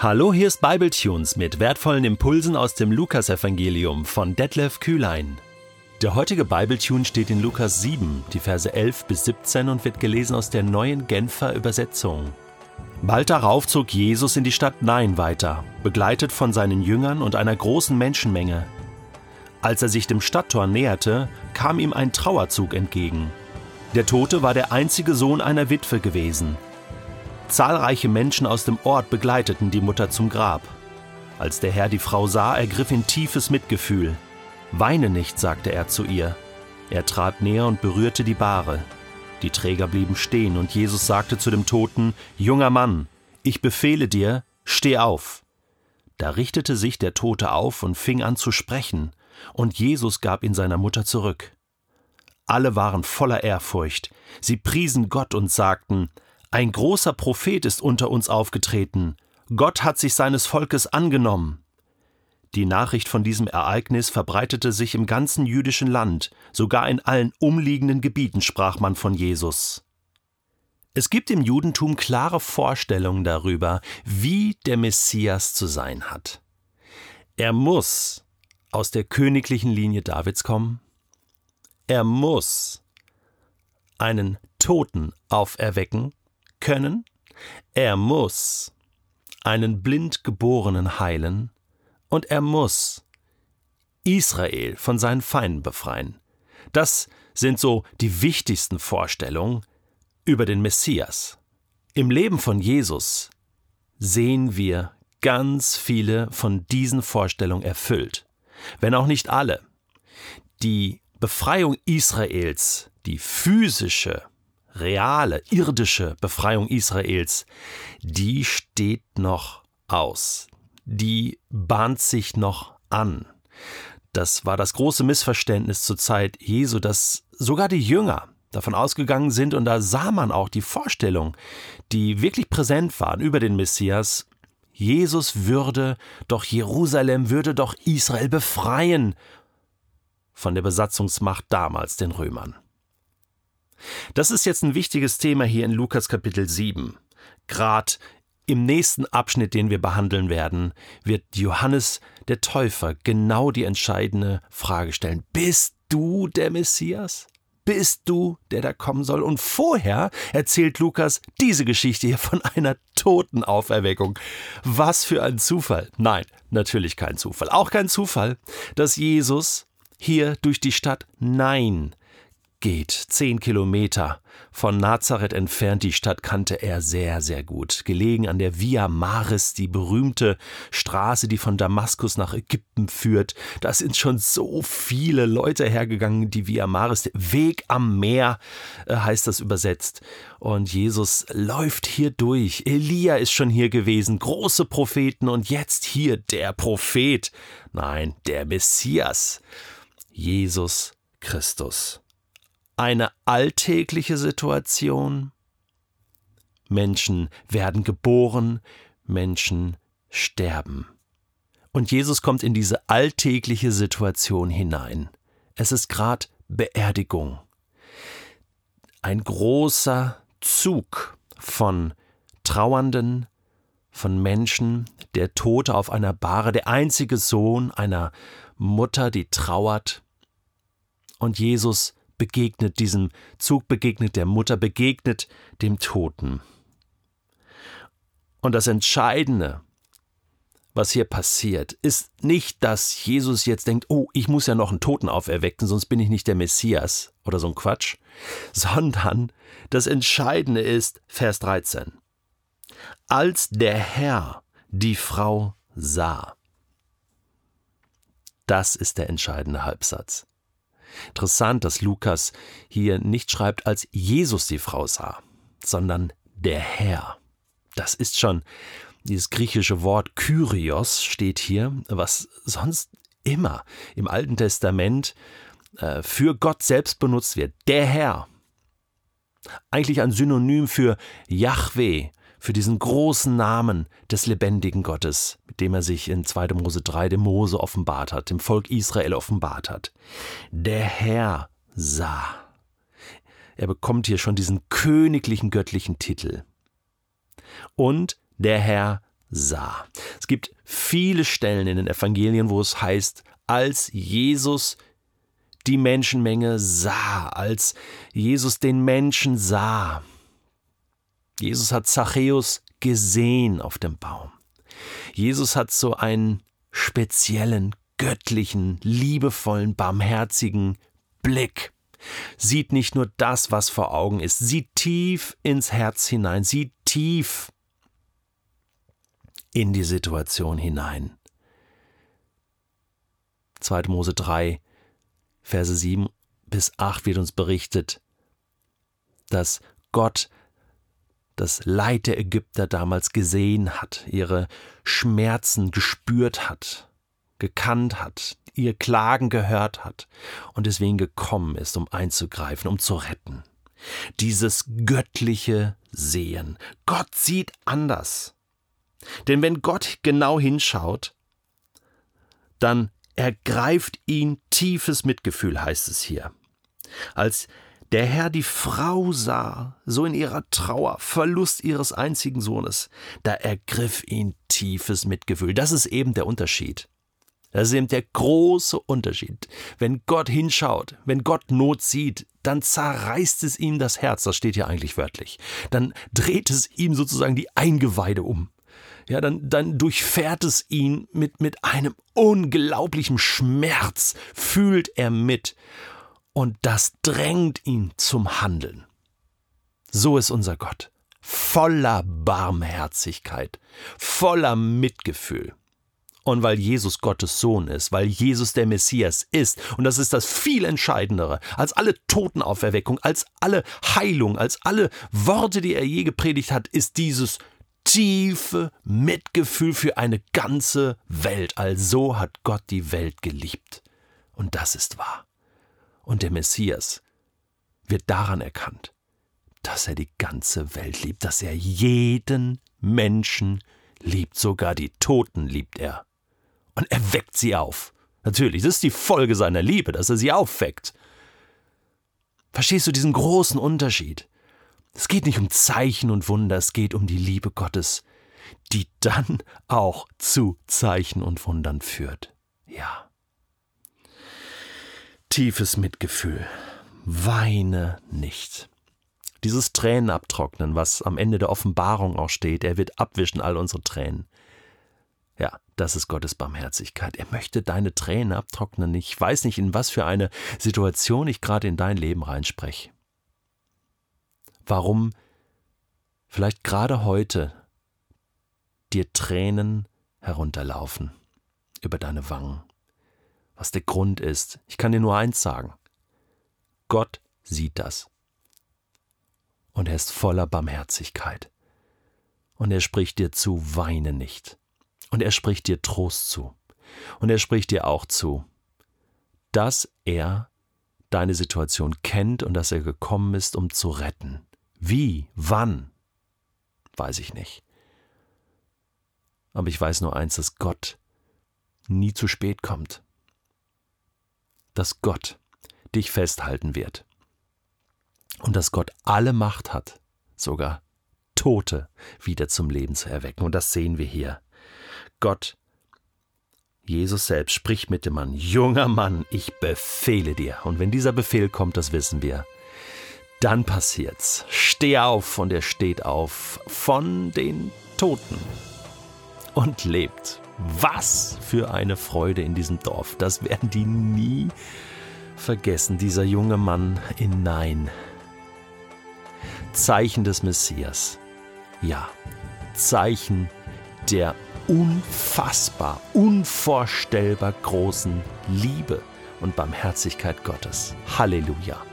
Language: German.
Hallo, hier ist Bibletunes mit wertvollen Impulsen aus dem Lukasevangelium von Detlef Kühlein. Der heutige Bibletune steht in Lukas 7, die Verse 11 bis 17 und wird gelesen aus der neuen Genfer Übersetzung. Bald darauf zog Jesus in die Stadt Nain weiter, begleitet von seinen Jüngern und einer großen Menschenmenge. Als er sich dem Stadttor näherte, kam ihm ein Trauerzug entgegen. Der Tote war der einzige Sohn einer Witwe gewesen. Zahlreiche Menschen aus dem Ort begleiteten die Mutter zum Grab. Als der Herr die Frau sah, ergriff ihn tiefes Mitgefühl. Weine nicht, sagte er zu ihr. Er trat näher und berührte die Bahre. Die Träger blieben stehen, und Jesus sagte zu dem Toten, Junger Mann, ich befehle dir, steh auf. Da richtete sich der Tote auf und fing an zu sprechen, und Jesus gab ihn seiner Mutter zurück. Alle waren voller Ehrfurcht, sie priesen Gott und sagten, ein großer Prophet ist unter uns aufgetreten. Gott hat sich seines Volkes angenommen. Die Nachricht von diesem Ereignis verbreitete sich im ganzen jüdischen Land, sogar in allen umliegenden Gebieten sprach man von Jesus. Es gibt im Judentum klare Vorstellungen darüber, wie der Messias zu sein hat. Er muss aus der königlichen Linie Davids kommen. Er muss einen Toten auferwecken können, er muss einen Blindgeborenen heilen und er muss Israel von seinen Feinden befreien. Das sind so die wichtigsten Vorstellungen über den Messias. Im Leben von Jesus sehen wir ganz viele von diesen Vorstellungen erfüllt, wenn auch nicht alle. Die Befreiung Israels, die physische reale, irdische Befreiung Israels, die steht noch aus. Die bahnt sich noch an. Das war das große Missverständnis zur Zeit Jesu, dass sogar die Jünger davon ausgegangen sind, und da sah man auch die Vorstellung, die wirklich präsent waren über den Messias, Jesus würde doch Jerusalem, würde doch Israel befreien von der Besatzungsmacht damals den Römern. Das ist jetzt ein wichtiges Thema hier in Lukas Kapitel 7. Gerade im nächsten Abschnitt, den wir behandeln werden, wird Johannes der Täufer genau die entscheidende Frage stellen. Bist du der Messias? Bist du, der da kommen soll? Und vorher erzählt Lukas diese Geschichte hier von einer Totenauferweckung. Was für ein Zufall. Nein, natürlich kein Zufall. Auch kein Zufall, dass Jesus hier durch die Stadt Nein geht. Zehn Kilometer von Nazareth entfernt. Die Stadt kannte er sehr, sehr gut. Gelegen an der Via Maris, die berühmte Straße, die von Damaskus nach Ägypten führt. Da sind schon so viele Leute hergegangen. Die Via Maris, Weg am Meer äh, heißt das übersetzt. Und Jesus läuft hier durch. Elia ist schon hier gewesen. Große Propheten. Und jetzt hier der Prophet. Nein, der Messias. Jesus Christus eine alltägliche Situation. Menschen werden geboren, Menschen sterben. Und Jesus kommt in diese alltägliche Situation hinein. Es ist gerade Beerdigung. Ein großer Zug von Trauernden, von Menschen, der Tote auf einer Bahre, der einzige Sohn einer Mutter, die trauert. Und Jesus begegnet diesem Zug, begegnet der Mutter, begegnet dem Toten. Und das Entscheidende, was hier passiert, ist nicht, dass Jesus jetzt denkt, oh, ich muss ja noch einen Toten auferwecken, sonst bin ich nicht der Messias oder so ein Quatsch, sondern das Entscheidende ist Vers 13. Als der Herr die Frau sah. Das ist der entscheidende Halbsatz. Interessant, dass Lukas hier nicht schreibt, als Jesus die Frau sah, sondern der Herr. Das ist schon dieses griechische Wort Kyrios steht hier, was sonst immer im Alten Testament äh, für Gott selbst benutzt wird. Der Herr. Eigentlich ein Synonym für Yahweh, für diesen großen Namen des lebendigen Gottes, mit dem er sich in 2. Mose 3 dem Mose offenbart hat, dem Volk Israel offenbart hat. Der Herr sah. Er bekommt hier schon diesen königlichen göttlichen Titel. Und der Herr sah. Es gibt viele Stellen in den Evangelien, wo es heißt, als Jesus die Menschenmenge sah, als Jesus den Menschen sah. Jesus hat Zachäus gesehen auf dem Baum. Jesus hat so einen speziellen, göttlichen, liebevollen, barmherzigen Blick. Sieht nicht nur das, was vor Augen ist, sieht tief ins Herz hinein, sieht tief in die Situation hinein. 2. Mose 3, Verse 7 bis 8 wird uns berichtet, dass Gott das Leid der Ägypter damals gesehen hat, ihre Schmerzen gespürt hat, gekannt hat, ihr Klagen gehört hat und deswegen gekommen ist, um einzugreifen, um zu retten. Dieses göttliche Sehen. Gott sieht anders. Denn wenn Gott genau hinschaut, dann ergreift ihn tiefes Mitgefühl, heißt es hier. Als der Herr die Frau sah, so in ihrer Trauer, Verlust ihres einzigen Sohnes, da ergriff ihn tiefes Mitgefühl. Das ist eben der Unterschied. Das ist eben der große Unterschied. Wenn Gott hinschaut, wenn Gott Not sieht, dann zerreißt es ihm das Herz, das steht ja eigentlich wörtlich. Dann dreht es ihm sozusagen die Eingeweide um. Ja, dann, dann durchfährt es ihn mit, mit einem unglaublichen Schmerz, fühlt er mit. Und das drängt ihn zum Handeln. So ist unser Gott. Voller Barmherzigkeit, voller Mitgefühl. Und weil Jesus Gottes Sohn ist, weil Jesus der Messias ist, und das ist das viel Entscheidendere, als alle Totenauferweckung, als alle Heilung, als alle Worte, die er je gepredigt hat, ist dieses tiefe Mitgefühl für eine ganze Welt. Also hat Gott die Welt geliebt. Und das ist wahr. Und der Messias wird daran erkannt, dass er die ganze Welt liebt, dass er jeden Menschen liebt, sogar die Toten liebt er. Und er weckt sie auf. Natürlich, das ist die Folge seiner Liebe, dass er sie aufweckt. Verstehst du diesen großen Unterschied? Es geht nicht um Zeichen und Wunder, es geht um die Liebe Gottes, die dann auch zu Zeichen und Wundern führt. Ja tiefes Mitgefühl. Weine nicht. Dieses Tränen abtrocknen, was am Ende der Offenbarung auch steht, er wird abwischen all unsere Tränen. Ja, das ist Gottes Barmherzigkeit. Er möchte deine Tränen abtrocknen. Ich weiß nicht, in was für eine Situation ich gerade in dein Leben reinspreche. Warum vielleicht gerade heute dir Tränen herunterlaufen über deine Wangen was der Grund ist. Ich kann dir nur eins sagen. Gott sieht das. Und er ist voller Barmherzigkeit. Und er spricht dir zu, weine nicht. Und er spricht dir Trost zu. Und er spricht dir auch zu, dass er deine Situation kennt und dass er gekommen ist, um zu retten. Wie, wann, weiß ich nicht. Aber ich weiß nur eins, dass Gott nie zu spät kommt dass Gott dich festhalten wird. Und dass Gott alle Macht hat, sogar Tote wieder zum Leben zu erwecken. Und das sehen wir hier. Gott, Jesus selbst spricht mit dem Mann, junger Mann, ich befehle dir. Und wenn dieser Befehl kommt, das wissen wir, dann passiert's. Steh auf und er steht auf von den Toten und lebt. Was für eine Freude in diesem Dorf. Das werden die nie vergessen, dieser junge Mann in Nein. Zeichen des Messias. Ja, Zeichen der unfassbar, unvorstellbar großen Liebe und Barmherzigkeit Gottes. Halleluja.